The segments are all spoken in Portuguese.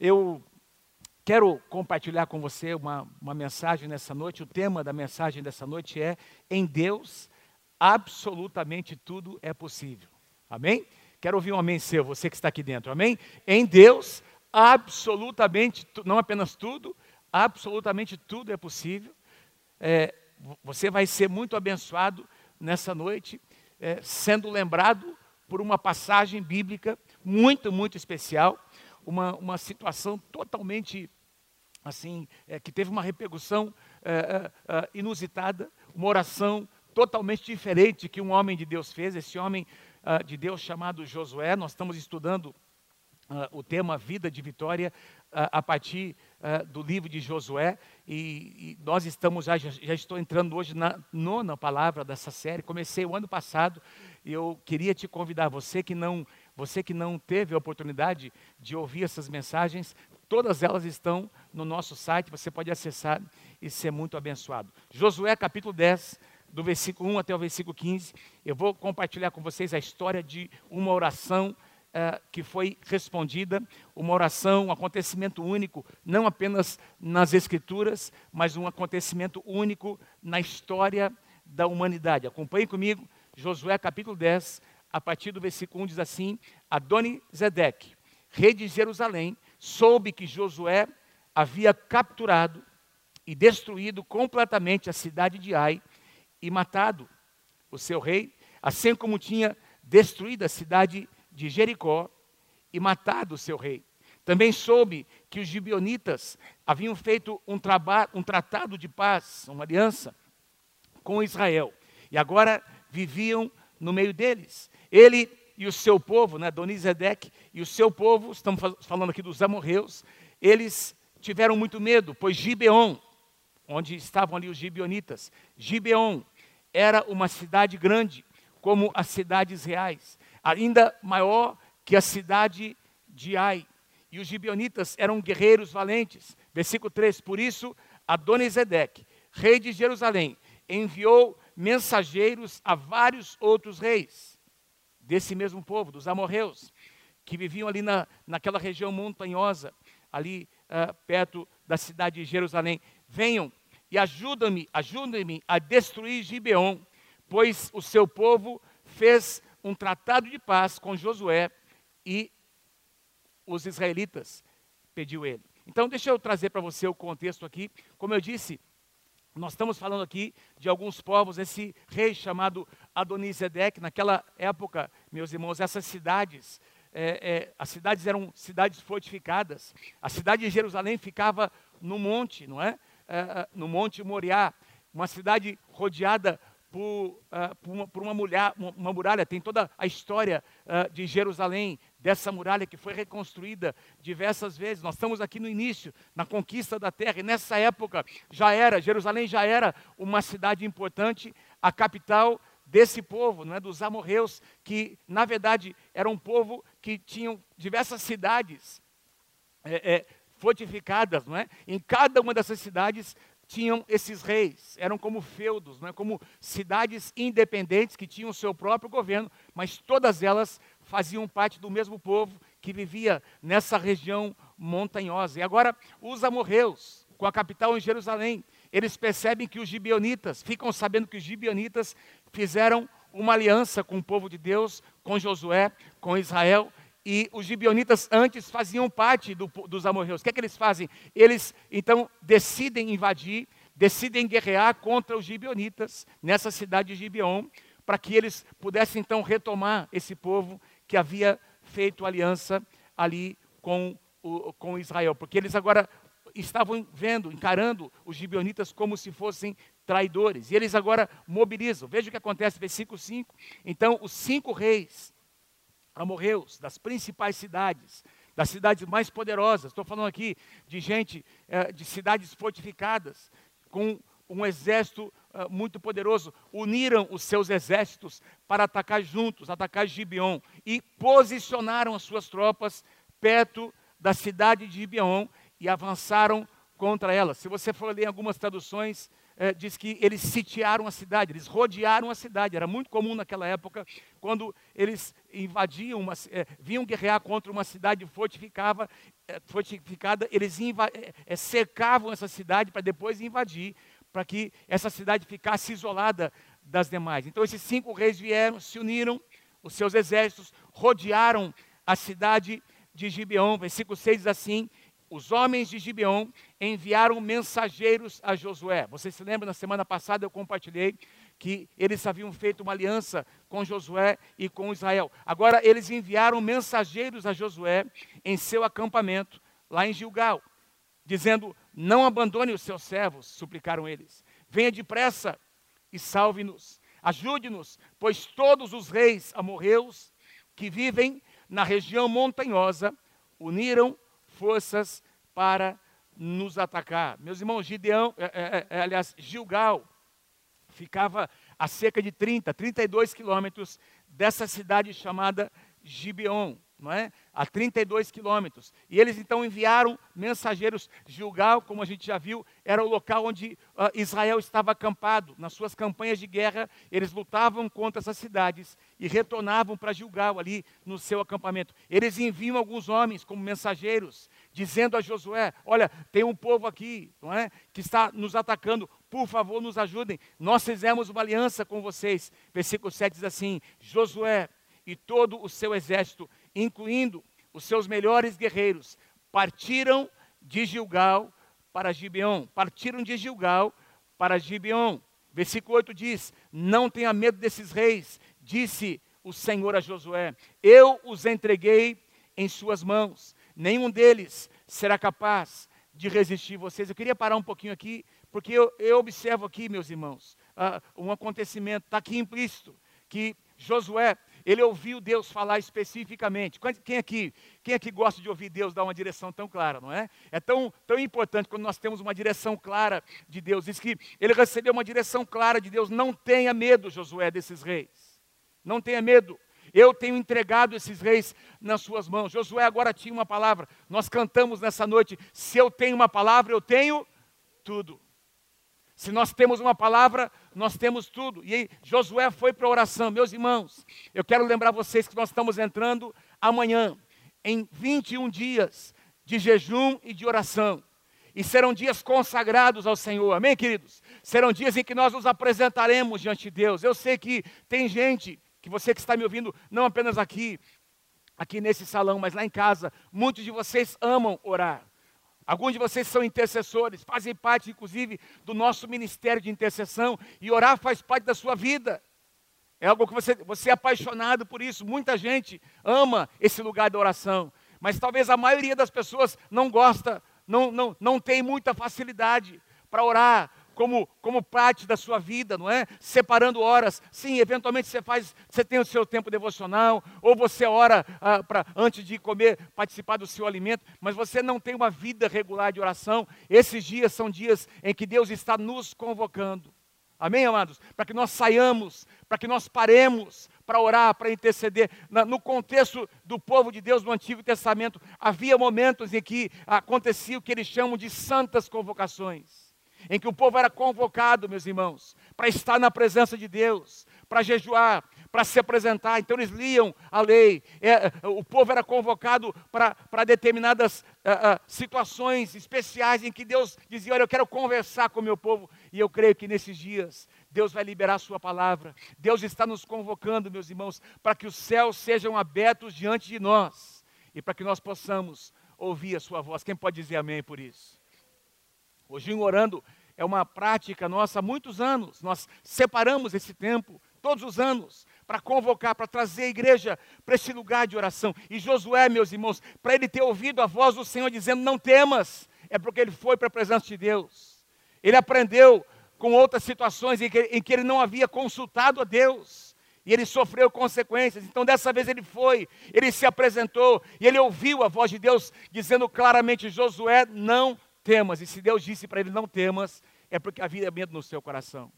eu quero compartilhar com você uma, uma mensagem nessa noite. O tema da mensagem dessa noite é: Em Deus, absolutamente tudo é possível. Amém? Quero ouvir um amém seu, você que está aqui dentro. Amém? Em Deus, absolutamente, não apenas tudo, absolutamente tudo é possível. É, você vai ser muito abençoado nessa noite, é, sendo lembrado por uma passagem bíblica muito, muito especial, uma, uma situação totalmente assim, é, que teve uma repercussão é, é, é inusitada, uma oração totalmente diferente que um homem de Deus fez, esse homem uh, de Deus chamado Josué. Nós estamos estudando uh, o tema Vida de Vitória uh, a partir do livro de Josué e, e nós estamos já, já, estou entrando hoje na nona palavra dessa série. Comecei o ano passado e eu queria te convidar, você que não, você que não teve a oportunidade de ouvir essas mensagens, todas elas estão no nosso site, você pode acessar e ser muito abençoado. Josué capítulo 10, do versículo 1 até o versículo 15, eu vou compartilhar com vocês a história de uma oração uh, que foi respondida, uma oração, um acontecimento único, não apenas nas Escrituras, mas um acontecimento único na história da humanidade. Acompanhe comigo, Josué capítulo 10, a partir do versículo 1 diz assim: Adoni Zedeque, rei de Jerusalém, soube que Josué havia capturado e destruído completamente a cidade de Ai e matado o seu rei, assim como tinha destruído a cidade de Jericó e matado o seu rei. Também soube que os gibionitas haviam feito um, um tratado de paz, uma aliança com Israel, e agora viviam no meio deles. Ele e o seu povo, né, Donizedec e o seu povo, estamos falando aqui dos amorreus, eles tiveram muito medo, pois Gibeon, onde estavam ali os gibeonitas, Gibeon era uma cidade grande, como as cidades reais, ainda maior que a cidade de Ai. E os gibeonitas eram guerreiros valentes. Versículo 3: Por isso, Adonisedeque, rei de Jerusalém, enviou mensageiros a vários outros reis desse mesmo povo, dos amorreus, que viviam ali na, naquela região montanhosa, ali uh, perto da cidade de Jerusalém. Venham e ajuda-me, ajuda-me a destruir Gibeon, pois o seu povo fez um tratado de paz com Josué e os israelitas, pediu ele. Então, deixa eu trazer para você o contexto aqui. Como eu disse, nós estamos falando aqui de alguns povos, esse rei chamado Adonisedec, naquela época, meus irmãos, essas cidades, é, é, as cidades eram cidades fortificadas. A cidade de Jerusalém ficava no monte, não é? uh, no Monte Moriá, uma cidade rodeada por, uh, por, uma, por uma, mulher, uma, uma, muralha. Tem toda a história uh, de Jerusalém, dessa muralha que foi reconstruída diversas vezes. Nós estamos aqui no início, na conquista da terra, e nessa época já era, Jerusalém já era uma cidade importante, a capital desse povo, não é, dos amorreus, que na verdade era um povo que tinham diversas cidades. É, é, fortificadas, não é? Em cada uma dessas cidades tinham esses reis, eram como feudos, não é? como cidades independentes que tinham seu próprio governo, mas todas elas faziam parte do mesmo povo que vivia nessa região montanhosa. E agora os amorreus, com a capital em Jerusalém, eles percebem que os gibionitas, ficam sabendo que os gibionitas fizeram uma aliança com o povo de Deus, com Josué, com Israel, e os gibionitas antes faziam parte do, dos amorreus. O que é que eles fazem? Eles então decidem invadir, decidem guerrear contra os gibionitas nessa cidade de Gibeon, para que eles pudessem então retomar esse povo que havia feito aliança ali com, o, com Israel. Porque eles agora estavam vendo, encarando os gibionitas como se fossem traidores. E eles agora mobilizam. Veja o que acontece, versículo 5. Então, os cinco reis amorreus, das principais cidades, das cidades mais poderosas. Estou falando aqui de gente, é, de cidades fortificadas, com um exército é, muito poderoso. Uniram os seus exércitos para atacar juntos, atacar Gibeon, e posicionaram as suas tropas perto da cidade de Gibeon e avançaram contra ela. Se você for ler algumas traduções, é, diz que eles sitiaram a cidade, eles rodearam a cidade. Era muito comum naquela época, quando eles invadiam, uma, é, vinham guerrear contra uma cidade fortificava, é, fortificada, eles é, cercavam essa cidade para depois invadir, para que essa cidade ficasse isolada das demais. Então esses cinco reis vieram, se uniram, os seus exércitos rodearam a cidade de Gibeon. Versículo 6 diz assim: os homens de Gibeon enviaram mensageiros a Josué. Você se lembra, na semana passada eu compartilhei que eles haviam feito uma aliança com Josué e com Israel. Agora eles enviaram mensageiros a Josué em seu acampamento, lá em Gilgal, dizendo: Não abandone os seus servos, suplicaram eles. Venha depressa e salve-nos. Ajude-nos, pois todos os reis amorreus que vivem na região montanhosa uniram forças para nos atacar. Meus irmãos, Gideão, é, é, é, aliás, Gilgal ficava a cerca de 30, 32 quilômetros dessa cidade chamada Gibeon não é? a 32 quilômetros. E eles então enviaram mensageiros. Gilgal, como a gente já viu, era o local onde uh, Israel estava acampado. Nas suas campanhas de guerra, eles lutavam contra essas cidades e retornavam para Gilgal, ali no seu acampamento. Eles enviam alguns homens como mensageiros, dizendo a Josué: Olha, tem um povo aqui não é? que está nos atacando. Por favor, nos ajudem. Nós fizemos uma aliança com vocês. Versículo 7 diz assim: Josué e todo o seu exército incluindo os seus melhores guerreiros, partiram de Gilgal para Gibeon. Partiram de Gilgal para Gibeon. Versículo 8 diz: Não tenha medo desses reis, disse o Senhor a Josué: Eu os entreguei em suas mãos, nenhum deles será capaz de resistir vocês. Eu queria parar um pouquinho aqui, porque eu, eu observo aqui, meus irmãos, uh, um acontecimento, está aqui implícito, que Josué ele ouviu Deus falar especificamente. Quem aqui, quem aqui gosta de ouvir Deus dar uma direção tão clara, não é? É tão, tão importante quando nós temos uma direção clara de Deus. Diz que ele recebeu uma direção clara de Deus. Não tenha medo, Josué, desses reis. Não tenha medo. Eu tenho entregado esses reis nas suas mãos. Josué agora tinha uma palavra. Nós cantamos nessa noite: se eu tenho uma palavra, eu tenho tudo. Se nós temos uma palavra, nós temos tudo. E aí, Josué foi para a oração. Meus irmãos, eu quero lembrar vocês que nós estamos entrando amanhã em 21 dias de jejum e de oração. E serão dias consagrados ao Senhor, amém, queridos? Serão dias em que nós nos apresentaremos diante de Deus. Eu sei que tem gente, que você que está me ouvindo, não apenas aqui, aqui nesse salão, mas lá em casa, muitos de vocês amam orar. Alguns de vocês são intercessores, fazem parte, inclusive, do nosso ministério de intercessão, e orar faz parte da sua vida. É algo que você, você é apaixonado por isso. Muita gente ama esse lugar da oração, mas talvez a maioria das pessoas não gosta, não, não, não tem muita facilidade para orar, como, como parte da sua vida, não é? Separando horas. Sim, eventualmente você faz, você tem o seu tempo devocional, ou você ora ah, para antes de comer, participar do seu alimento, mas você não tem uma vida regular de oração. Esses dias são dias em que Deus está nos convocando. Amém, amados? Para que nós saiamos, para que nós paremos para orar, para interceder. no contexto do povo de Deus no Antigo Testamento, havia momentos em que acontecia o que eles chamam de santas convocações em que o povo era convocado, meus irmãos, para estar na presença de Deus, para jejuar, para se apresentar. Então eles liam a lei. É, o povo era convocado para determinadas uh, uh, situações especiais em que Deus dizia: Olha, eu quero conversar com o meu povo. E eu creio que nesses dias Deus vai liberar a sua palavra. Deus está nos convocando, meus irmãos, para que os céus sejam abertos diante de nós e para que nós possamos ouvir a sua voz. Quem pode dizer amém por isso? Hoje, orando é uma prática nossa há muitos anos. Nós separamos esse tempo, todos os anos, para convocar, para trazer a igreja para esse lugar de oração. E Josué, meus irmãos, para ele ter ouvido a voz do Senhor dizendo: Não temas, é porque ele foi para a presença de Deus. Ele aprendeu com outras situações em que, em que ele não havia consultado a Deus. E ele sofreu consequências. Então, dessa vez ele foi, ele se apresentou e ele ouviu a voz de Deus dizendo claramente: Josué, não temas. E se Deus disse para ele não temas, é porque havia medo no seu coração.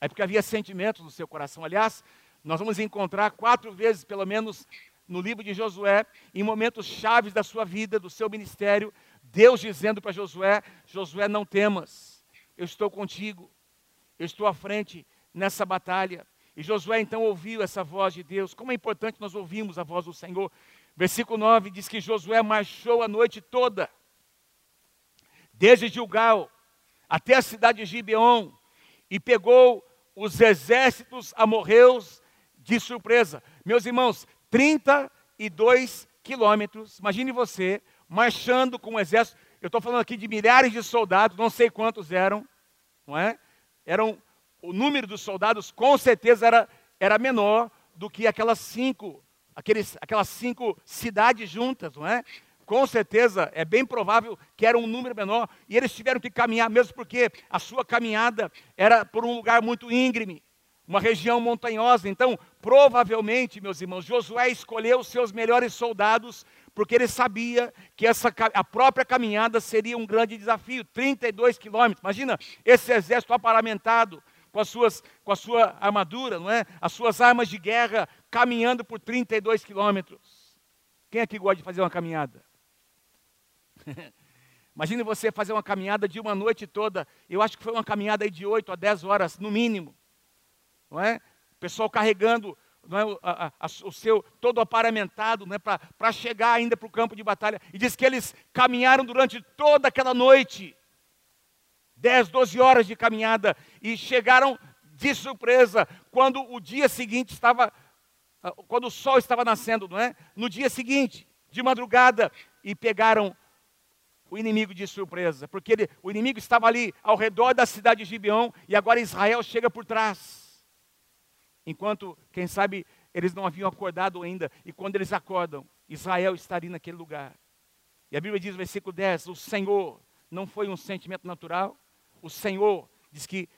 É porque havia sentimentos no seu coração. Aliás, nós vamos encontrar quatro vezes, pelo menos, no livro de Josué, em momentos chaves da sua vida, do seu ministério, Deus dizendo para Josué: Josué, não temas, eu estou contigo, eu estou à frente nessa batalha. E Josué então ouviu essa voz de Deus. Como é importante nós ouvirmos a voz do Senhor. Versículo 9 diz que Josué marchou a noite toda, desde Gilgal até a cidade de Gibeon, e pegou os exércitos amorreus de surpresa. Meus irmãos, 32 quilômetros, imagine você marchando com um exército, eu estou falando aqui de milhares de soldados, não sei quantos eram, não é? Eram, o número dos soldados com certeza era, era menor do que aquelas cinco, aqueles, aquelas cinco cidades juntas, não é? Com certeza, é bem provável que era um número menor, e eles tiveram que caminhar, mesmo porque a sua caminhada era por um lugar muito íngreme, uma região montanhosa. Então, provavelmente, meus irmãos, Josué escolheu os seus melhores soldados, porque ele sabia que essa, a própria caminhada seria um grande desafio 32 quilômetros. Imagina esse exército aparamentado, com, as suas, com a sua armadura, não é? as suas armas de guerra, caminhando por 32 quilômetros. Quem aqui gosta de fazer uma caminhada? Imagine você fazer uma caminhada de uma noite toda. Eu acho que foi uma caminhada de 8 a 10 horas, no mínimo. Não é? O pessoal carregando não é, a, a, o seu todo aparamentado né, para chegar ainda para o campo de batalha. E diz que eles caminharam durante toda aquela noite. 10, 12 horas de caminhada. E chegaram de surpresa quando o dia seguinte estava. Ah, quando o sol estava nascendo, não é? No dia seguinte, de madrugada, e pegaram o inimigo de surpresa, porque ele, o inimigo estava ali ao redor da cidade de Gibeão e agora Israel chega por trás. Enquanto, quem sabe, eles não haviam acordado ainda, e quando eles acordam, Israel está ali naquele lugar. E a Bíblia diz no versículo 10: O Senhor não foi um sentimento natural, o Senhor diz que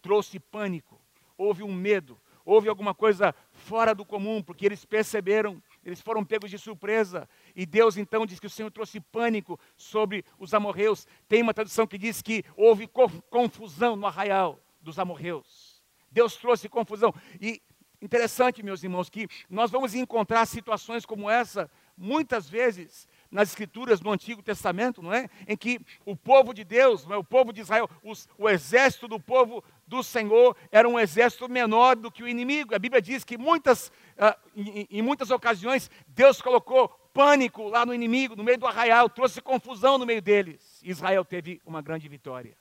trouxe pânico, houve um medo, houve alguma coisa fora do comum, porque eles perceberam, eles foram pegos de surpresa, e Deus então diz que o Senhor trouxe pânico sobre os amorreus. Tem uma tradução que diz que houve confusão no arraial dos amorreus. Deus trouxe confusão. E interessante, meus irmãos, que nós vamos encontrar situações como essa muitas vezes nas escrituras do Antigo Testamento, não é? Em que o povo de Deus, não é? o povo de Israel, os, o exército do povo do Senhor era um exército menor do que o inimigo. A Bíblia diz que muitas, uh, em, em muitas ocasiões Deus colocou pânico lá no inimigo, no meio do arraial, trouxe confusão no meio deles. Israel teve uma grande vitória.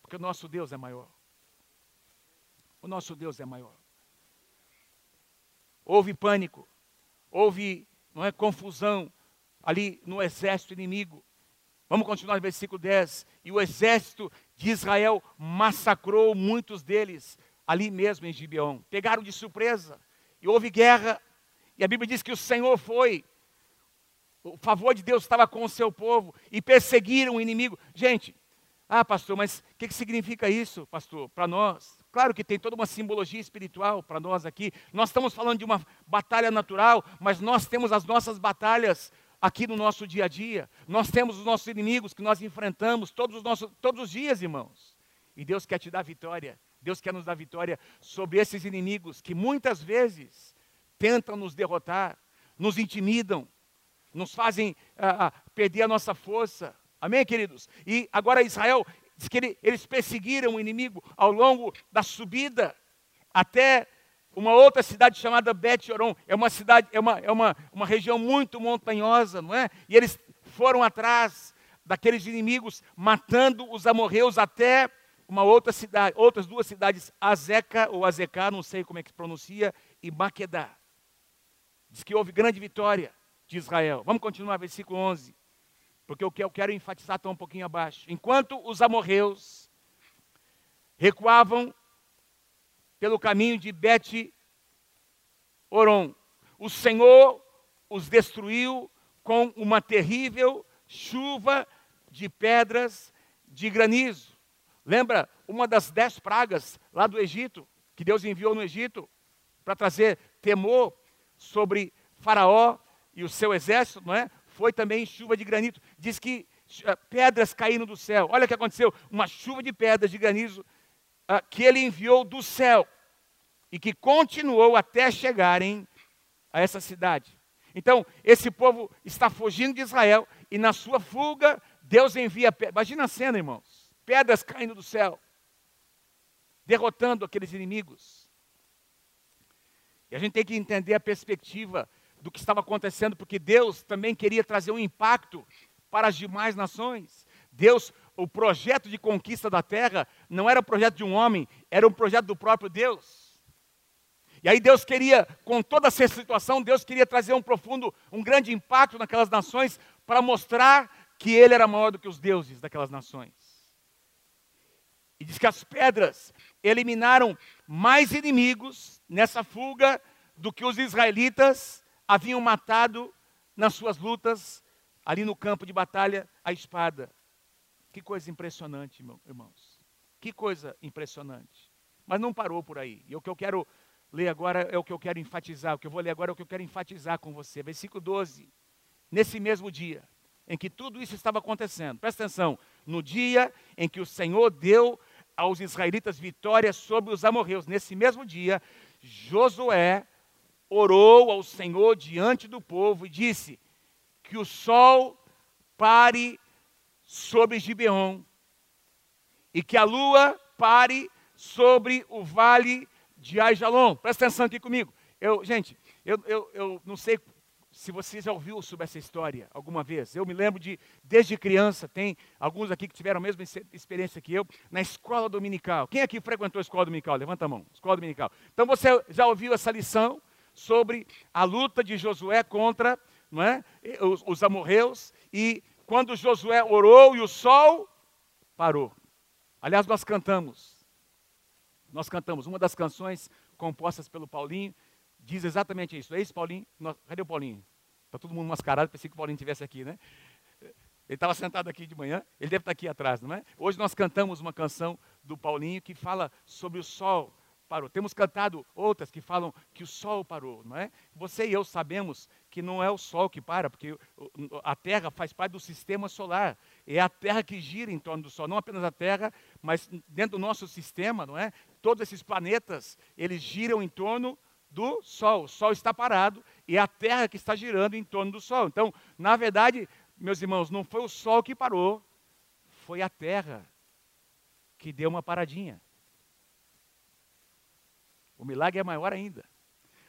Porque o nosso Deus é maior. O nosso Deus é maior. Houve pânico, houve não é, confusão ali no exército inimigo. Vamos continuar no versículo 10. E o exército de Israel massacrou muitos deles ali mesmo em Gibeão. Pegaram de surpresa. E houve guerra. E a Bíblia diz que o Senhor foi o favor de Deus estava com o seu povo e perseguiram o inimigo. Gente, ah, pastor, mas o que, que significa isso, pastor, para nós? Claro que tem toda uma simbologia espiritual para nós aqui. Nós estamos falando de uma batalha natural, mas nós temos as nossas batalhas aqui no nosso dia a dia. Nós temos os nossos inimigos que nós enfrentamos todos os, nossos, todos os dias, irmãos. E Deus quer te dar vitória. Deus quer nos dar vitória sobre esses inimigos que muitas vezes tentam nos derrotar, nos intimidam, nos fazem ah, ah, perder a nossa força. Amém, queridos? E agora Israel, diz que ele, eles perseguiram o inimigo ao longo da subida até uma outra cidade chamada Bet-Oron. É uma cidade, é uma, é uma, uma região muito montanhosa, não é? E eles foram atrás daqueles inimigos, matando os amorreus até uma outra cidade, outras duas cidades, Azeca ou Azeca, não sei como é que se pronuncia, e Maquedá. Diz que houve grande vitória de Israel. Vamos continuar, versículo 11. Porque o que eu quero enfatizar está um pouquinho abaixo. Enquanto os amorreus recuavam pelo caminho de Bet Oron, o Senhor os destruiu com uma terrível chuva de pedras de granizo. Lembra uma das dez pragas lá do Egito, que Deus enviou no Egito para trazer temor sobre Faraó e o seu exército, não é? Foi também chuva de granito. Diz que uh, pedras caíram do céu. Olha o que aconteceu: uma chuva de pedras de granizo que ele enviou do céu e que continuou até chegarem a essa cidade. Então, esse povo está fugindo de Israel e na sua fuga, Deus envia. Imagina a cena, irmãos: pedras caindo do céu, derrotando aqueles inimigos. E a gente tem que entender a perspectiva do que estava acontecendo, porque Deus também queria trazer um impacto para as demais nações. Deus, o projeto de conquista da terra não era o projeto de um homem, era um projeto do próprio Deus. E aí Deus queria, com toda essa situação, Deus queria trazer um profundo, um grande impacto naquelas nações para mostrar que ele era maior do que os deuses daquelas nações. E diz que as pedras eliminaram mais inimigos nessa fuga do que os israelitas haviam matado nas suas lutas ali no campo de batalha a espada. Que coisa impressionante, irmãos. Que coisa impressionante. Mas não parou por aí. E o que eu quero ler agora é o que eu quero enfatizar. O que eu vou ler agora é o que eu quero enfatizar com você. Versículo 12. Nesse mesmo dia em que tudo isso estava acontecendo, presta atenção. No dia em que o Senhor deu aos israelitas vitória sobre os amorreus, nesse mesmo dia, Josué orou ao Senhor diante do povo e disse: Que o sol pare sobre Gibeon e que a lua pare sobre o vale de Aijalon. Presta atenção aqui comigo. Eu, gente, eu, eu, eu não sei se você já ouviu sobre essa história alguma vez. Eu me lembro de, desde criança, tem alguns aqui que tiveram a mesma experiência que eu, na escola dominical. Quem aqui frequentou a escola dominical? Levanta a mão. Escola dominical. Então você já ouviu essa lição sobre a luta de Josué contra não é, os, os amorreus e quando Josué orou e o sol parou. Aliás, nós cantamos nós cantamos uma das canções compostas pelo Paulinho, diz exatamente isso. É isso, Paulinho? Cadê o Paulinho? Está todo mundo mascarado, pensei que o Paulinho estivesse aqui, né? Ele estava sentado aqui de manhã, ele deve estar aqui atrás, não é? Hoje nós cantamos uma canção do Paulinho que fala sobre o sol parou. Temos cantado outras que falam que o sol parou, não é? Você e eu sabemos que não é o sol que para, porque a Terra faz parte do sistema solar. É a Terra que gira em torno do sol, não apenas a Terra, mas dentro do nosso sistema, não é? Todos esses planetas, eles giram em torno do Sol. O Sol está parado e é a Terra que está girando em torno do Sol. Então, na verdade, meus irmãos, não foi o Sol que parou, foi a Terra que deu uma paradinha. O milagre é maior ainda.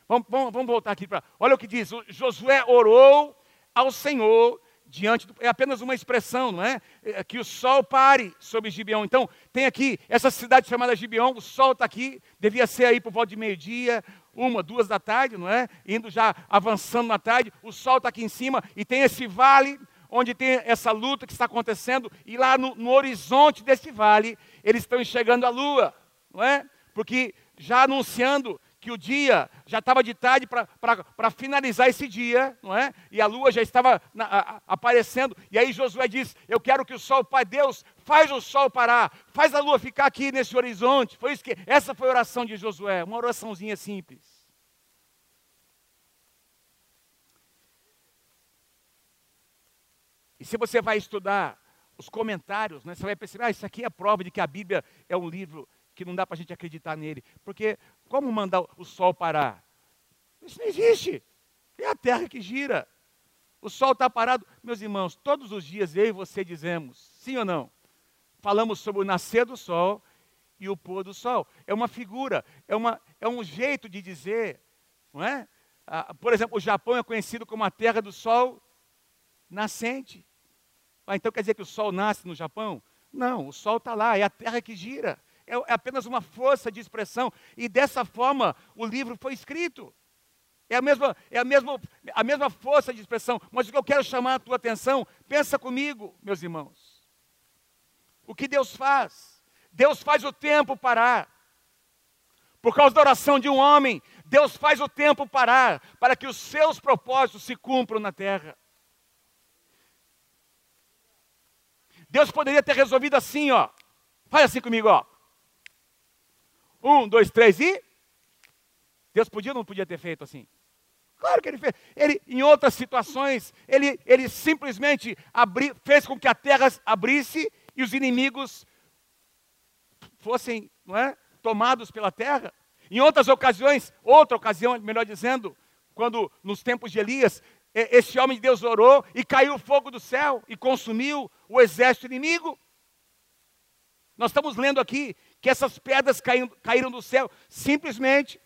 Vamos, vamos, vamos voltar aqui para. Olha o que diz: o Josué orou ao Senhor diante do, é apenas uma expressão, não é? é? Que o sol pare sobre Gibeão. Então, tem aqui essa cidade chamada Gibeão, o sol está aqui, devia ser aí por volta de meio-dia, uma, duas da tarde, não é? Indo já avançando na tarde, o sol está aqui em cima e tem esse vale onde tem essa luta que está acontecendo, e lá no, no horizonte desse vale, eles estão enxergando a lua, não é? Porque já anunciando que o dia já estava de tarde para finalizar esse dia, não é? E a lua já estava na, a, aparecendo. E aí Josué diz: Eu quero que o sol, Pai Deus, faz o sol parar, faz a lua ficar aqui nesse horizonte. Foi isso que essa foi a oração de Josué, uma oraçãozinha simples. E se você vai estudar os comentários, né, você vai perceber, ah, isso aqui é prova de que a Bíblia é um livro que não dá para a gente acreditar nele. Porque como mandar o sol parar? Isso não existe. É a terra que gira. O sol está parado. Meus irmãos, todos os dias eu e você dizemos, sim ou não? Falamos sobre o nascer do sol e o pôr do sol. É uma figura, é, uma, é um jeito de dizer, não é? Ah, por exemplo, o Japão é conhecido como a terra do sol nascente. Ah, então quer dizer que o sol nasce no Japão? Não, o sol está lá, é a terra que gira é, é apenas uma força de expressão. E dessa forma o livro foi escrito. É a mesma, é a mesma, a mesma força de expressão. Mas o que eu quero chamar a tua atenção, pensa comigo, meus irmãos. O que Deus faz? Deus faz o tempo parar. Por causa da oração de um homem, Deus faz o tempo parar para que os seus propósitos se cumpram na terra. Deus poderia ter resolvido assim, ó. Faz assim comigo, ó. Um, dois, três e. Deus podia ou não podia ter feito assim? Claro que ele fez. Ele, em outras situações, ele, ele simplesmente abri, fez com que a terra abrisse e os inimigos fossem não é, tomados pela terra. Em outras ocasiões, outra ocasião, melhor dizendo, quando nos tempos de Elias, esse homem de Deus orou e caiu o fogo do céu e consumiu o exército inimigo. Nós estamos lendo aqui que essas pedras caíram, do céu simplesmente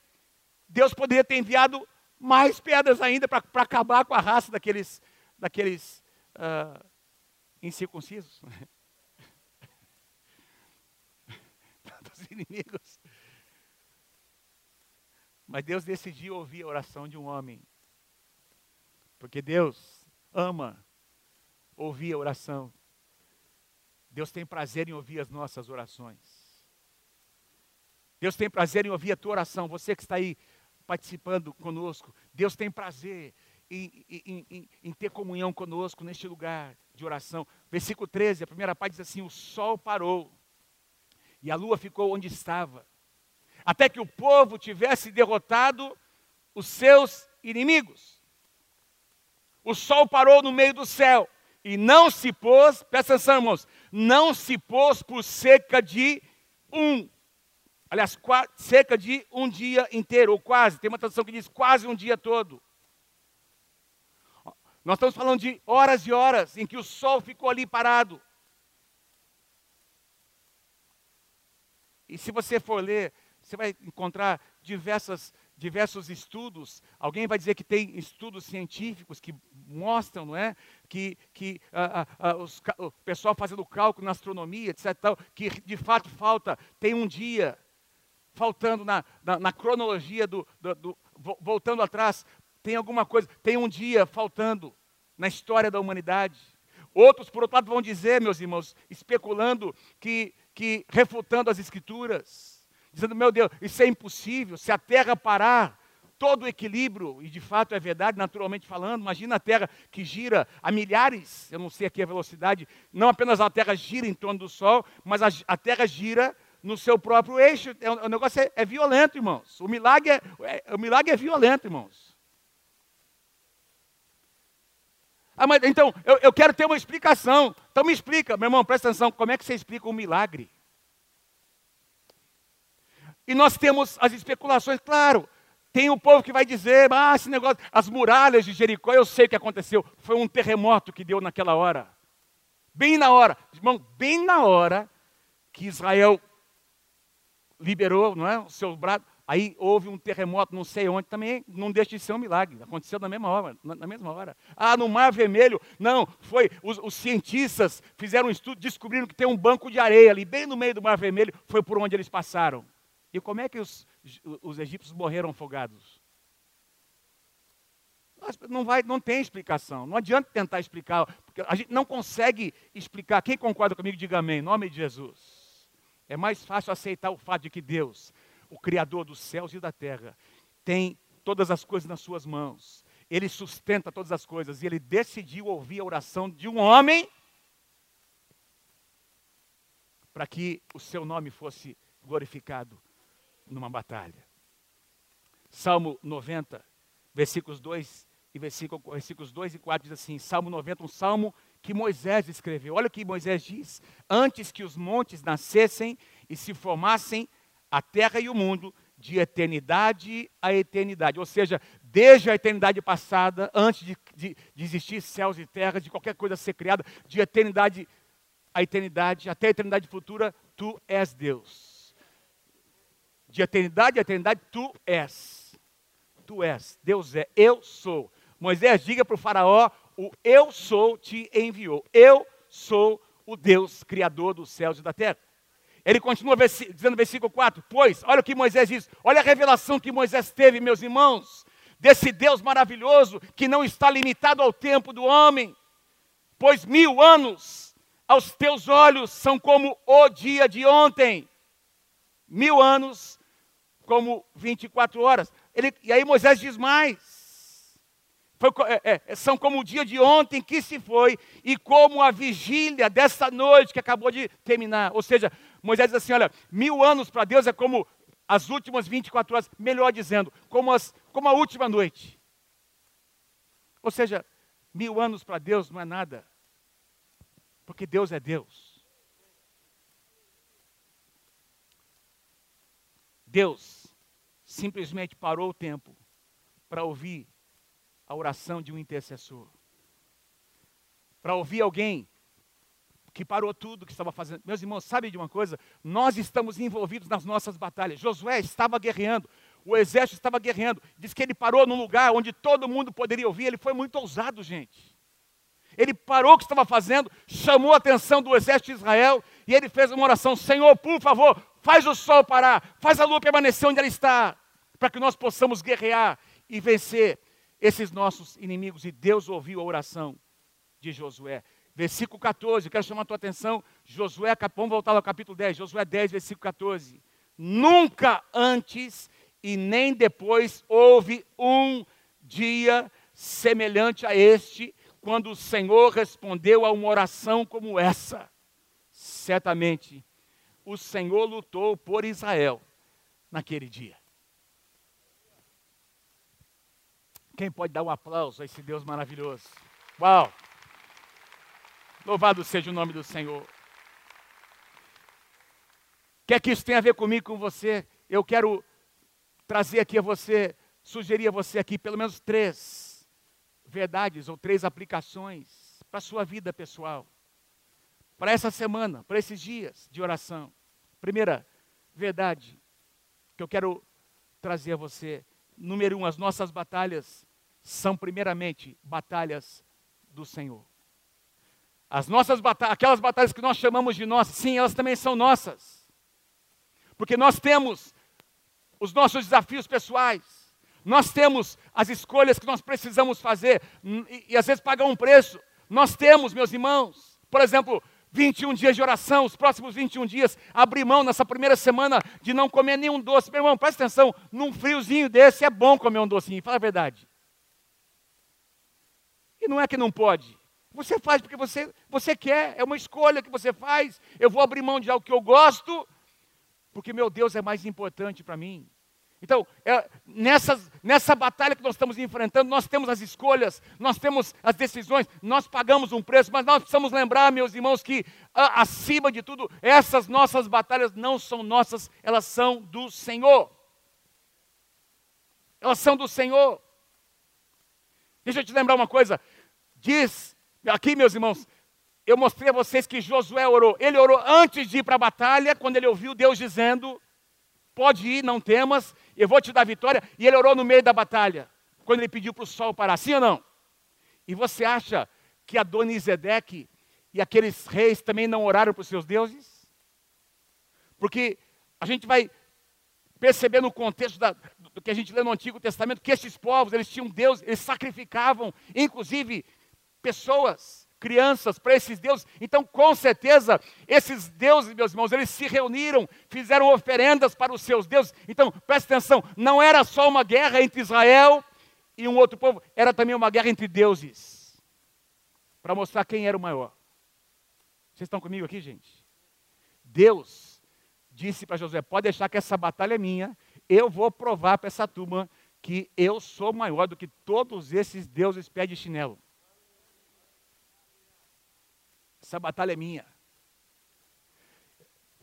Deus poderia ter enviado mais pedras ainda para acabar com a raça daqueles, daqueles uh, incircuncisos. Dos inimigos. Mas Deus decidiu ouvir a oração de um homem. Porque Deus ama ouvir a oração. Deus tem prazer em ouvir as nossas orações. Deus tem prazer em ouvir a tua oração. Você que está aí participando conosco, Deus tem prazer em, em, em, em, ter comunhão conosco neste lugar de oração. Versículo 13, a primeira parte diz assim: O sol parou e a lua ficou onde estava, até que o povo tivesse derrotado os seus inimigos. O sol parou no meio do céu e não se pôs, presta atenção, irmãos, não se pôs por cerca de um Aliás, cerca de um dia inteiro, ou quase. Tem uma tradução que diz quase um dia todo. Nós estamos falando de horas e horas em que o sol ficou ali parado. E se você for ler, você vai encontrar diversas, diversos estudos. Alguém vai dizer que tem estudos científicos que mostram, não é? Que, que ah, ah, ah os, o pessoal fazendo cálculo na astronomia, etc. Tal, que de fato falta, tem um dia faltando na, na, na cronologia do, do, do, voltando atrás, tem alguma coisa, tem um dia faltando na história da humanidade. Outros, por outro lado, vão dizer, meus irmãos, especulando que, que refutando as escrituras, dizendo, meu Deus, isso é impossível, se a terra parar, todo o equilíbrio, e de fato é verdade, naturalmente falando, imagina a Terra que gira a milhares, eu não sei aqui a velocidade, não apenas a Terra gira em torno do Sol, mas a, a Terra gira no seu próprio eixo. É, o negócio é, é violento, irmãos. O milagre é, é, o milagre é violento, irmãos. Ah, mas, então, eu, eu quero ter uma explicação. Então me explica, meu irmão, presta atenção, como é que você explica um milagre? E nós temos as especulações, claro. Tem um povo que vai dizer, ah, esse negócio, as muralhas de Jericó, eu sei o que aconteceu. Foi um terremoto que deu naquela hora. Bem na hora, irmão, bem na hora que Israel liberou não é, o seu braço. Aí houve um terremoto, não sei onde, também não deixa de ser um milagre. Aconteceu na mesma hora, na, mesma hora. Ah, no Mar Vermelho, não, foi os, os, cientistas fizeram um estudo, descobriram que tem um banco de areia ali, bem no meio do Mar Vermelho, foi por onde eles passaram. E como é que os, os egípcios morreram afogados? Não, vai, não tem explicação. Não adianta tentar explicar, porque a gente não consegue explicar. Quem concorda comigo, diga amém, em nome de Jesus. É mais fácil aceitar o fato de que Deus, o Criador dos céus e da terra, tem todas as coisas nas suas mãos. Ele sustenta todas as coisas e ele decidiu ouvir a oração de um homem para que o seu nome fosse glorificado numa batalha. Salmo 90, versículos 2 e versículos 2 e 4 diz assim: Salmo 90, um salmo que Moisés escreveu. Olha o que Moisés diz: Antes que os montes nascessem e se formassem a terra e o mundo, de eternidade a eternidade. Ou seja, desde a eternidade passada, antes de, de, de existir céus e terras, de qualquer coisa ser criada, de eternidade a eternidade, até a eternidade futura, tu és Deus. De eternidade a eternidade, tu és. Tu és. Deus é. Eu sou. Moisés, diga para o Faraó: o eu sou te enviou. Eu sou o Deus criador dos céus e da terra. Ele continua dizendo no versículo 4: Pois, olha o que Moisés diz, olha a revelação que Moisés teve, meus irmãos, desse Deus maravilhoso que não está limitado ao tempo do homem, pois mil anos aos teus olhos são como o dia de ontem, mil anos como 24 horas. Ele, e aí Moisés diz mais: foi, é, é, são como o dia de ontem que se foi e como a vigília dessa noite que acabou de terminar. Ou seja, Moisés diz assim: olha, mil anos para Deus é como as últimas 24 horas, melhor dizendo, como, as, como a última noite. Ou seja, mil anos para Deus não é nada, porque Deus é Deus. Deus simplesmente parou o tempo para ouvir a oração de um intercessor. Para ouvir alguém que parou tudo que estava fazendo. Meus irmãos, sabe de uma coisa? Nós estamos envolvidos nas nossas batalhas. Josué estava guerreando. o exército estava guerreando. Diz que ele parou num lugar onde todo mundo poderia ouvir. Ele foi muito ousado, gente. Ele parou o que estava fazendo, chamou a atenção do exército de Israel e ele fez uma oração: Senhor, por favor, faz o sol parar, faz a lua permanecer onde ela está, para que nós possamos guerrear e vencer esses nossos inimigos. E Deus ouviu a oração de Josué. Versículo 14, quero chamar a tua atenção. Josué, vamos voltar ao capítulo 10, Josué 10, versículo 14. Nunca antes e nem depois houve um dia semelhante a este, quando o Senhor respondeu a uma oração como essa. Certamente, o Senhor lutou por Israel naquele dia. Quem pode dar um aplauso a esse Deus maravilhoso? Uau! Louvado seja o nome do Senhor. Quer que isso tenha a ver comigo, com você? Eu quero trazer aqui a você, sugerir a você aqui pelo menos três verdades ou três aplicações para a sua vida pessoal. Para essa semana, para esses dias de oração. Primeira verdade que eu quero trazer a você. Número um, as nossas batalhas são primeiramente batalhas do Senhor. As nossas batalhas, aquelas batalhas que nós chamamos de nossas, sim, elas também são nossas. Porque nós temos os nossos desafios pessoais, nós temos as escolhas que nós precisamos fazer e, e às vezes pagar um preço. Nós temos, meus irmãos, por exemplo, 21 dias de oração, os próximos 21 dias, abrir mão nessa primeira semana de não comer nenhum doce. Meu irmão, presta atenção, num friozinho desse é bom comer um docinho, fala a verdade. E não é que não pode. Você faz porque você, você quer, é uma escolha que você faz. Eu vou abrir mão de algo que eu gosto porque meu Deus é mais importante para mim. Então, é, nessa, nessa batalha que nós estamos enfrentando, nós temos as escolhas, nós temos as decisões, nós pagamos um preço, mas nós precisamos lembrar, meus irmãos, que a, acima de tudo, essas nossas batalhas não são nossas, elas são do Senhor. Elas são do Senhor. Deixa eu te lembrar uma coisa. Diz, aqui, meus irmãos, eu mostrei a vocês que Josué orou. Ele orou antes de ir para a batalha, quando ele ouviu Deus dizendo: Pode ir, não temas, eu vou te dar vitória. E ele orou no meio da batalha, quando ele pediu para o sol parar, sim ou não? E você acha que Adonizedeque e aqueles reis também não oraram para os seus deuses? Porque a gente vai perceber no contexto da, do que a gente lê no Antigo Testamento que esses povos, eles tinham Deus, eles sacrificavam, inclusive, pessoas crianças para esses deuses. Então, com certeza, esses deuses, meus irmãos, eles se reuniram, fizeram oferendas para os seus deuses. Então, preste atenção, não era só uma guerra entre Israel e um outro povo, era também uma guerra entre deuses. Para mostrar quem era o maior. Vocês estão comigo aqui, gente? Deus disse para Josué: pode deixar que essa batalha é minha, eu vou provar para essa turma que eu sou maior do que todos esses deuses pé de chinelo. Essa batalha é minha.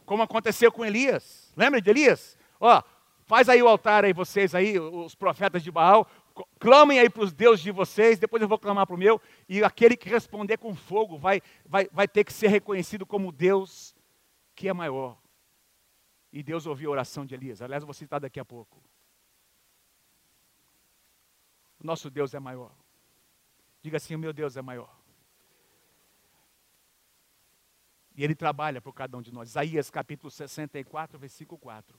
Como aconteceu com Elias. Lembra de Elias? Ó, faz aí o altar aí, vocês aí, os profetas de Baal. Clamem aí para os deuses de vocês, depois eu vou clamar para o meu. E aquele que responder com fogo vai, vai, vai ter que ser reconhecido como Deus que é maior. E Deus ouviu a oração de Elias. Aliás, eu vou citar daqui a pouco. O nosso Deus é maior. Diga assim: o meu Deus é maior. E ele trabalha por cada um de nós. Isaías capítulo 64, versículo 4.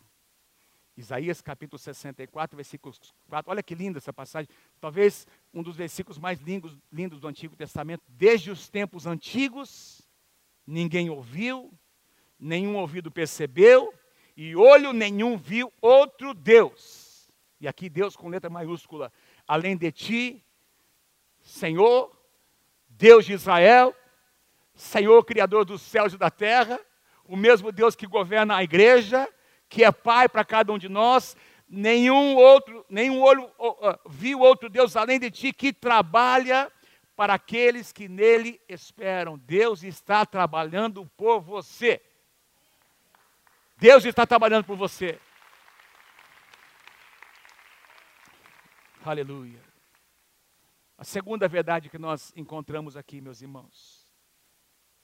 Isaías capítulo 64, versículo 4. Olha que linda essa passagem. Talvez um dos versículos mais lindos, lindos do Antigo Testamento. Desde os tempos antigos, ninguém ouviu, nenhum ouvido percebeu, e olho nenhum viu outro Deus. E aqui Deus com letra maiúscula. Além de ti, Senhor, Deus de Israel, Senhor Criador dos céus e da terra, o mesmo Deus que governa a igreja, que é Pai para cada um de nós, nenhum outro, nenhum olho viu outro Deus além de ti que trabalha para aqueles que nele esperam. Deus está trabalhando por você. Deus está trabalhando por você. Aleluia. A segunda verdade que nós encontramos aqui, meus irmãos,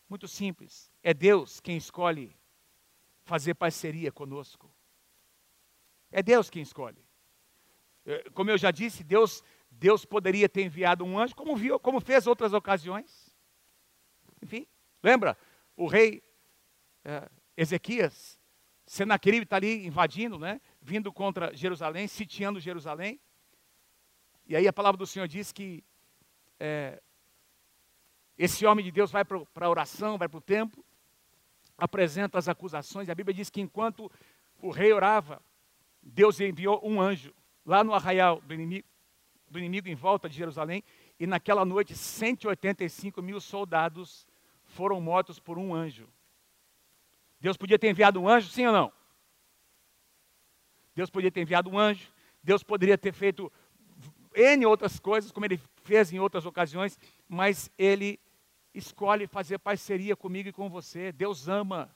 muito simples. É Deus quem escolhe fazer parceria conosco. É Deus quem escolhe. Eh, como eu já disse, Deus, Deus poderia ter enviado um anjo, como, viu, como fez outras ocasiões. Enfim, lembra? O rei é, Ezequias, Senaqueribe está ali invadindo, né? vindo contra Jerusalém, sitiando Jerusalém. E aí a palavra do Senhor diz que é, esse homem de Deus vai para a oração, vai para o templo, apresenta as acusações. A Bíblia diz que enquanto o rei orava, Deus enviou um anjo lá no arraial do inimigo, do inimigo em volta de Jerusalém, e naquela noite 185 mil soldados foram mortos por um anjo. Deus podia ter enviado um anjo, sim ou não? Deus podia ter enviado um anjo, Deus poderia ter feito N outras coisas, como ele fez em outras ocasiões, mas ele escolhe fazer parceria comigo e com você. Deus ama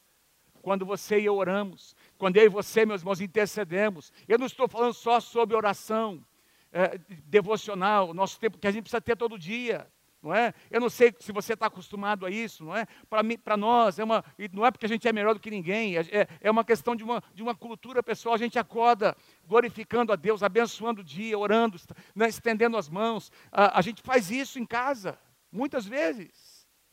quando você e eu oramos, quando eu e você, meus irmãos, intercedemos. Eu não estou falando só sobre oração é, devocional, nosso tempo que a gente precisa ter todo dia. Não é? Eu não sei se você está acostumado a isso, não é? Para nós, é uma, não é porque a gente é melhor do que ninguém, é, é, é uma questão de uma, de uma cultura pessoal. A gente acorda glorificando a Deus, abençoando o dia, orando, né, estendendo as mãos. A, a gente faz isso em casa, muitas vezes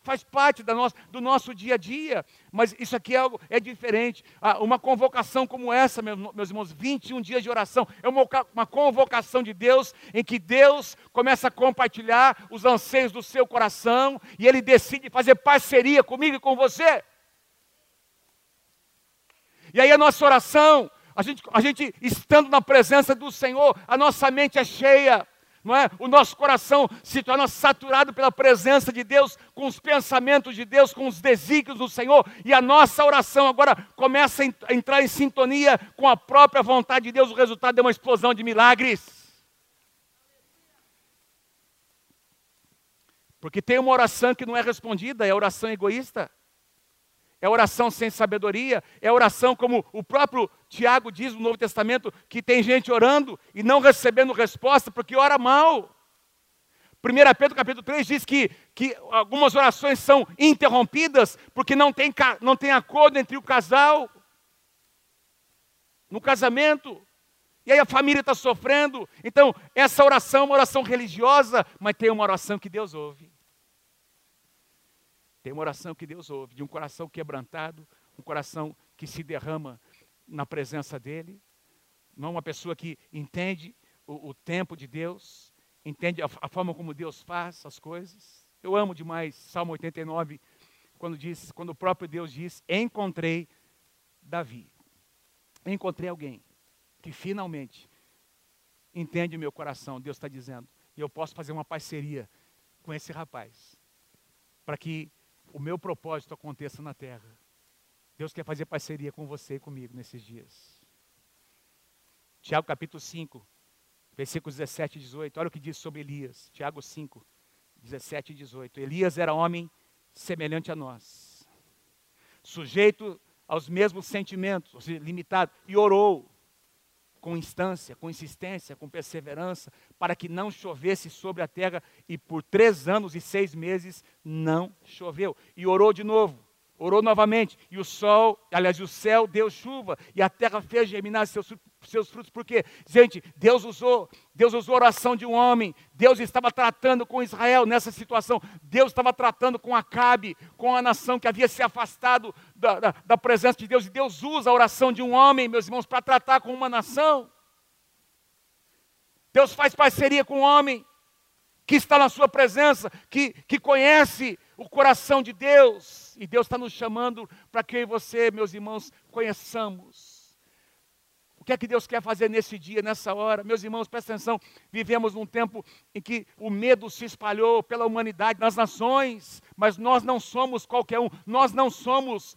faz parte da nossa, do nosso dia a dia, mas isso aqui é, algo, é diferente. Ah, uma convocação como essa, meus irmãos, 21 dias de oração, é uma, uma convocação de Deus em que Deus começa a compartilhar os anseios do seu coração e Ele decide fazer parceria comigo e com você. E aí a nossa oração, a gente, a gente estando na presença do Senhor, a nossa mente é cheia não é? O nosso coração se torna saturado pela presença de Deus, com os pensamentos de Deus, com os desígnios do Senhor, e a nossa oração agora começa a entrar em sintonia com a própria vontade de Deus. O resultado é uma explosão de milagres. Porque tem uma oração que não é respondida, é a oração egoísta é oração sem sabedoria, é oração como o próprio Tiago diz no Novo Testamento, que tem gente orando e não recebendo resposta porque ora mal. 1 Pedro capítulo 3 diz que, que algumas orações são interrompidas porque não tem, não tem acordo entre o casal no casamento. E aí a família está sofrendo. Então, essa oração é uma oração religiosa, mas tem uma oração que Deus ouve. Tem uma oração que Deus ouve, de um coração quebrantado, um coração que se derrama na presença dEle. Não uma pessoa que entende o, o tempo de Deus, entende a, a, forma como Deus faz as coisas. Eu amo demais Salmo 89, quando, diz, quando o próprio Deus diz: Encontrei Davi. Encontrei alguém que finalmente entende o meu coração. Deus está dizendo. E eu posso fazer uma parceria com esse rapaz. Para que o meu propósito aconteça na terra. Deus quer fazer parceria com você e comigo nesses dias. Tiago capítulo 5, versículos 17 e 18. Olha o que diz sobre Elias. Tiago 5, 17 e 18. Elias era homem semelhante a nós, sujeito aos mesmos sentimentos, limitado, e orou com instância, com insistência, com perseverança, para que não chovesse sobre a terra, e por três anos e seis meses não choveu. E orou de novo, orou novamente, e o sol, aliás, o céu deu chuva, e a terra fez germinar seus, seus frutos, porque, gente, Deus usou, Deus usou a oração de um homem, Deus estava tratando com Israel nessa situação, Deus estava tratando com Acabe, com a nação que havia se afastado da, da, da presença de Deus, e Deus usa a oração de um homem, meus irmãos, para tratar com uma nação. Deus faz parceria com o homem que está na sua presença, que, que conhece o coração de Deus. E Deus está nos chamando para que eu e você, meus irmãos, conheçamos. Que é que Deus quer fazer nesse dia, nessa hora? Meus irmãos, presta atenção. Vivemos num tempo em que o medo se espalhou pela humanidade, nas nações, mas nós não somos qualquer um, nós não somos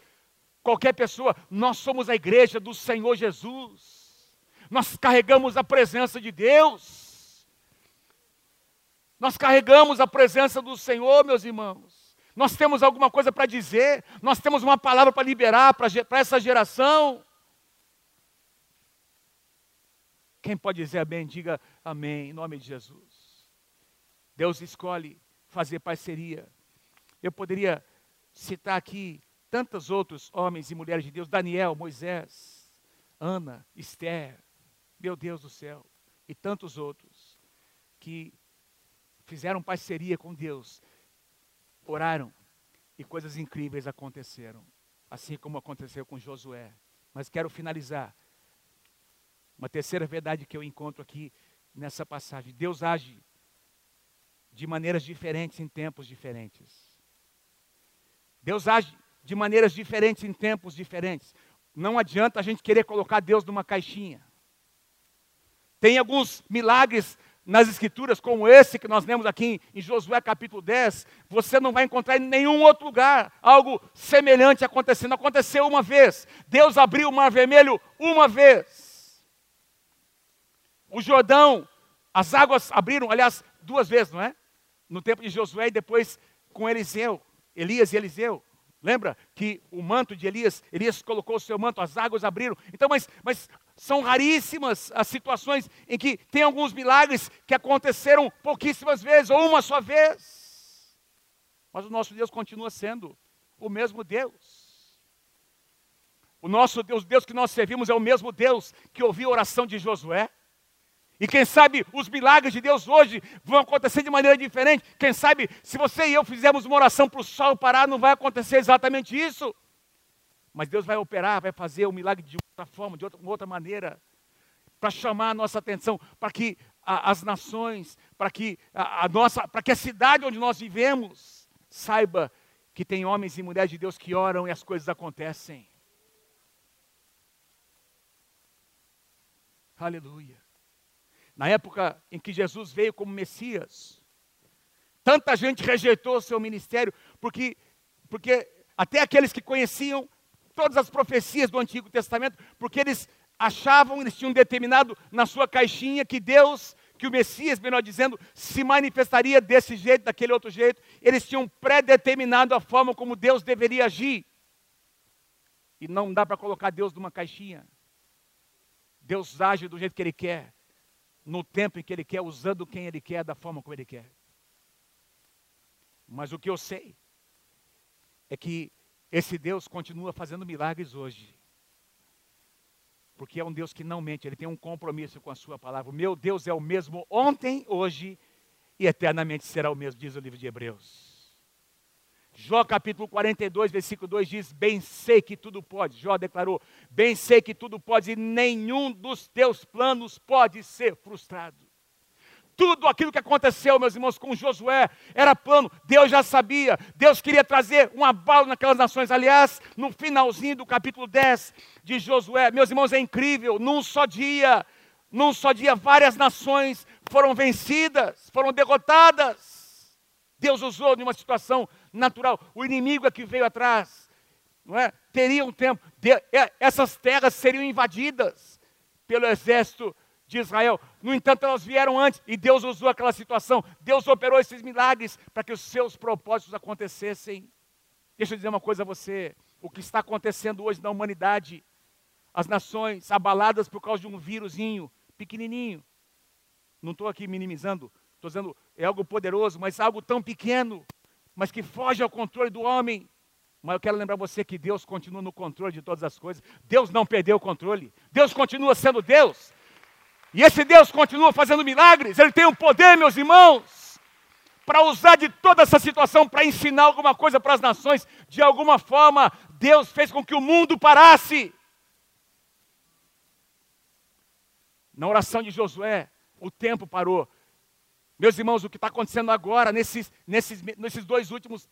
qualquer pessoa, nós somos a igreja do Senhor Jesus. Nós carregamos a presença de Deus. Nós carregamos a presença do Senhor, meus irmãos. Nós temos alguma coisa para dizer, nós temos uma palavra para liberar para essa geração. Quem pode dizer amém, diga amém, em nome de Jesus. Deus escolhe fazer parceria. Eu poderia citar aqui tantos outros homens e mulheres de Deus: Daniel, Moisés, Ana, Esther. Meu Deus do céu. e tantos outros que fizeram parceria com Deus, oraram e coisas incríveis aconteceram, assim como aconteceu com Josué. Mas quero finalizar. Uma terceira verdade que eu encontro aqui nessa passagem: Deus age de maneiras diferentes em tempos diferentes. Deus age de maneiras diferentes em tempos diferentes. Não adianta a gente querer colocar Deus numa caixinha. Tem alguns milagres nas Escrituras, como esse que nós lemos aqui em Josué capítulo 10, você não vai encontrar em nenhum outro lugar algo semelhante acontecendo. Aconteceu uma vez. Deus abriu o mar vermelho uma vez. O Jordão, as águas abriram, aliás, duas vezes, não é? No tempo de Josué e depois com Eliseu, Elias e Eliseu. Lembra que o manto de Elias, Elias colocou o seu manto, as águas abriram. Então, mas, mas são raríssimas as situações em que tem alguns milagres que aconteceram pouquíssimas vezes, ou uma só vez. Mas o nosso Deus continua sendo o mesmo Deus. O nosso Deus, Deus que nós servimos é o mesmo Deus que ouviu a oração de Josué. E quem sabe os milagres de Deus hoje vão acontecer de maneira diferente. Quem sabe se você e eu fizermos uma oração para o sol parar, não vai acontecer exatamente isso. Mas Deus vai operar, vai fazer o milagre de outra forma, de outra, outra maneira, para chamar a nossa atenção, para que a, as nações, para que a, a nossa, para que a cidade onde nós vivemos saiba que tem homens e mulheres de Deus que oram e as coisas acontecem. Aleluia na época em que Jesus veio como Messias, tanta gente rejeitou o seu ministério, porque, porque até aqueles que conheciam todas as profecias do Antigo Testamento, porque eles achavam, eles tinham determinado na sua caixinha que Deus, que o Messias, melhor dizendo, se manifestaria desse jeito, daquele outro jeito, eles tinham predeterminado a forma como Deus deveria agir. E não dá para colocar Deus numa caixinha. Deus age do jeito que Ele quer no tempo em que Ele quer, usando quem Ele quer, da forma como Ele quer. Mas o que eu sei é que esse Deus continua fazendo milagres hoje. Porque é um Deus que não mente, ele tem um compromisso com a sua palavra. O meu Deus é o mesmo ontem, hoje e eternamente será o mesmo, diz o livro de Hebreus. Jó capítulo 42, versículo 2 diz: Bem sei que tudo pode. Jó declarou: Bem sei que tudo pode, e nenhum dos teus planos pode ser frustrado. Tudo aquilo que aconteceu, meus irmãos, com Josué era plano, Deus já sabia, Deus queria trazer um abalo naquelas nações. Aliás, no finalzinho do capítulo 10 de Josué, meus irmãos, é incrível, num só dia, num só dia, várias nações foram vencidas, foram derrotadas. Deus usou de uma situação natural. O inimigo é que veio atrás, não é? Teria um tempo, é, essas terras seriam invadidas pelo exército de Israel. No entanto, elas vieram antes e Deus usou aquela situação. Deus operou esses milagres para que os seus propósitos acontecessem. Deixa eu dizer uma coisa a você: o que está acontecendo hoje na humanidade, as nações abaladas por causa de um vírusinho pequenininho. Não estou aqui minimizando, estou dizendo é algo poderoso, mas algo tão pequeno mas que foge ao controle do homem. Mas eu quero lembrar você que Deus continua no controle de todas as coisas. Deus não perdeu o controle. Deus continua sendo Deus. E esse Deus continua fazendo milagres. Ele tem o poder, meus irmãos, para usar de toda essa situação para ensinar alguma coisa para as nações. De alguma forma, Deus fez com que o mundo parasse. Na oração de Josué, o tempo parou. Meus irmãos, o que está acontecendo agora, nesses, nesses, nesses dois últimos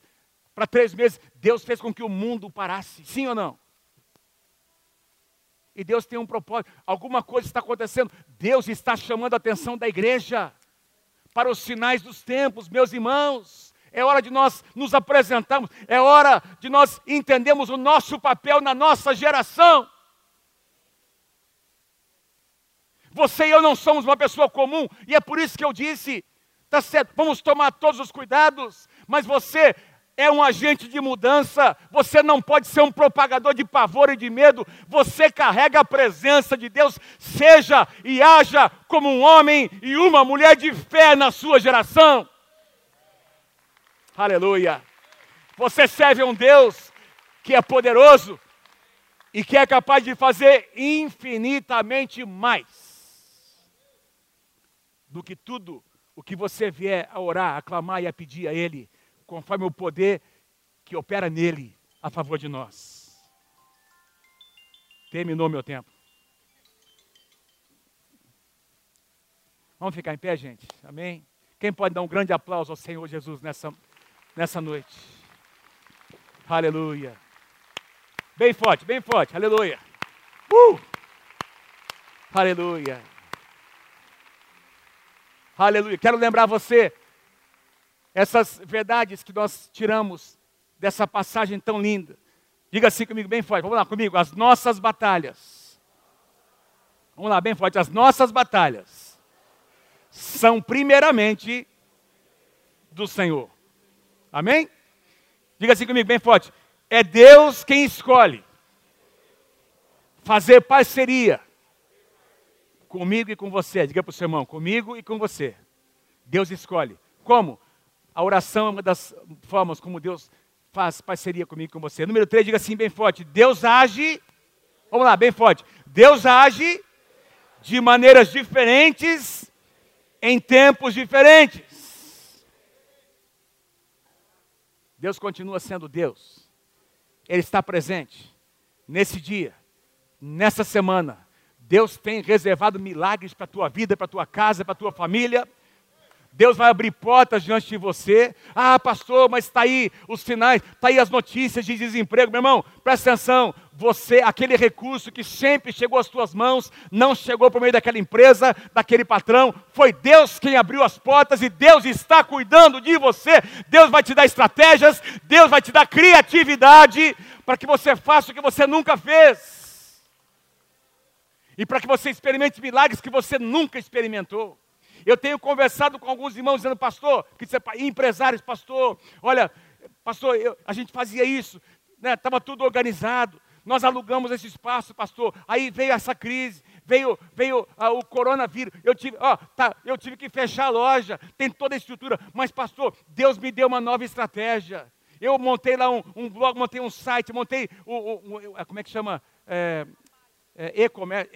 para três meses, Deus fez com que o mundo parasse, sim ou não? E Deus tem um propósito, alguma coisa está acontecendo, Deus está chamando a atenção da igreja para os sinais dos tempos, meus irmãos. É hora de nós nos apresentarmos, é hora de nós entendermos o nosso papel na nossa geração. Você e eu não somos uma pessoa comum, e é por isso que eu disse Tá certo, vamos tomar todos os cuidados, mas você é um agente de mudança, você não pode ser um propagador de pavor e de medo, você carrega a presença de Deus, seja e haja como um homem e uma mulher de fé na sua geração. Aleluia. Você serve a um Deus que é poderoso e que é capaz de fazer infinitamente mais do que tudo o que você vier a orar, a clamar e a pedir a Ele, conforme o poder que opera nele a favor de nós. Terminou meu tempo. Vamos ficar em pé, gente? Amém? Quem pode dar um grande aplauso ao Senhor Jesus nessa, nessa noite? Aleluia. Bem forte, bem forte. Aleluia. Uh! Aleluia. Aleluia. Quero lembrar você essas verdades que nós tiramos dessa passagem tão linda. Diga assim comigo, bem forte. Vamos lá comigo. As nossas batalhas. Vamos lá, bem forte. As nossas batalhas são primeiramente do Senhor. Amém? Diga assim comigo, bem forte. É Deus quem escolhe fazer parceria comigo e com você. Diga para o seu irmão, comigo e com você. Deus escolhe. Como? A oração é uma das formas como Deus faz parceria comigo e com você. Número 3, diga assim bem forte: Deus age. Vamos lá, bem forte. Deus age de maneiras diferentes em tempos diferentes. Deus continua sendo Deus. Ele está presente nesse dia, nessa semana. Deus tem reservado milagres para a tua vida, para a tua casa, para a tua família. Deus vai abrir portas diante de você. Ah, pastor, mas está aí os sinais, está aí as notícias de desemprego. Meu irmão, presta atenção. Você, aquele recurso que sempre chegou às tuas mãos, não chegou por meio daquela empresa, daquele patrão. Foi Deus quem abriu as portas e Deus está cuidando de você. Deus vai te dar estratégias, Deus vai te dar criatividade para que você faça o que você nunca fez. E para que você experimente milagres que você nunca experimentou. Eu tenho conversado com alguns irmãos dizendo, pastor, que empresários, pastor, olha, pastor, eu, a gente fazia isso, estava né, tudo organizado, nós alugamos esse espaço, pastor, aí veio essa crise, veio, veio ah, o coronavírus, eu tive, ó, tá, eu tive que fechar a loja, tem toda a estrutura, mas pastor, Deus me deu uma nova estratégia. Eu montei lá um, um blog, montei um site, montei o, o, o como é que chama? É, é, e-commerce,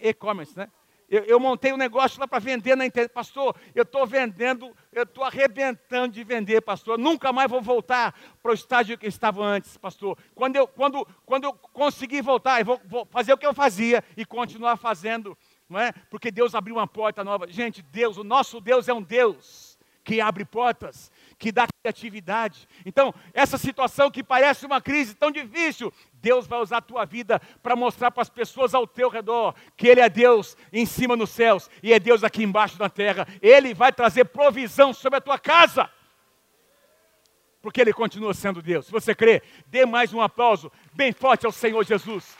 e-commerce, né? Eu, eu montei um negócio lá para vender na internet. Pastor, eu estou vendendo, eu estou arrebentando de vender, pastor. Nunca mais vou voltar para o estágio que estava antes, pastor. Quando eu, quando, quando eu conseguir voltar, eu vou, vou fazer o que eu fazia e continuar fazendo, não é? Porque Deus abriu uma porta nova. Gente, Deus, o nosso Deus é um Deus que abre portas que dá criatividade. Então, essa situação que parece uma crise tão difícil, Deus vai usar a tua vida para mostrar para as pessoas ao teu redor que Ele é Deus em cima nos céus e é Deus aqui embaixo na terra. Ele vai trazer provisão sobre a tua casa. Porque Ele continua sendo Deus. Se você crê, dê mais um aplauso bem forte ao Senhor Jesus.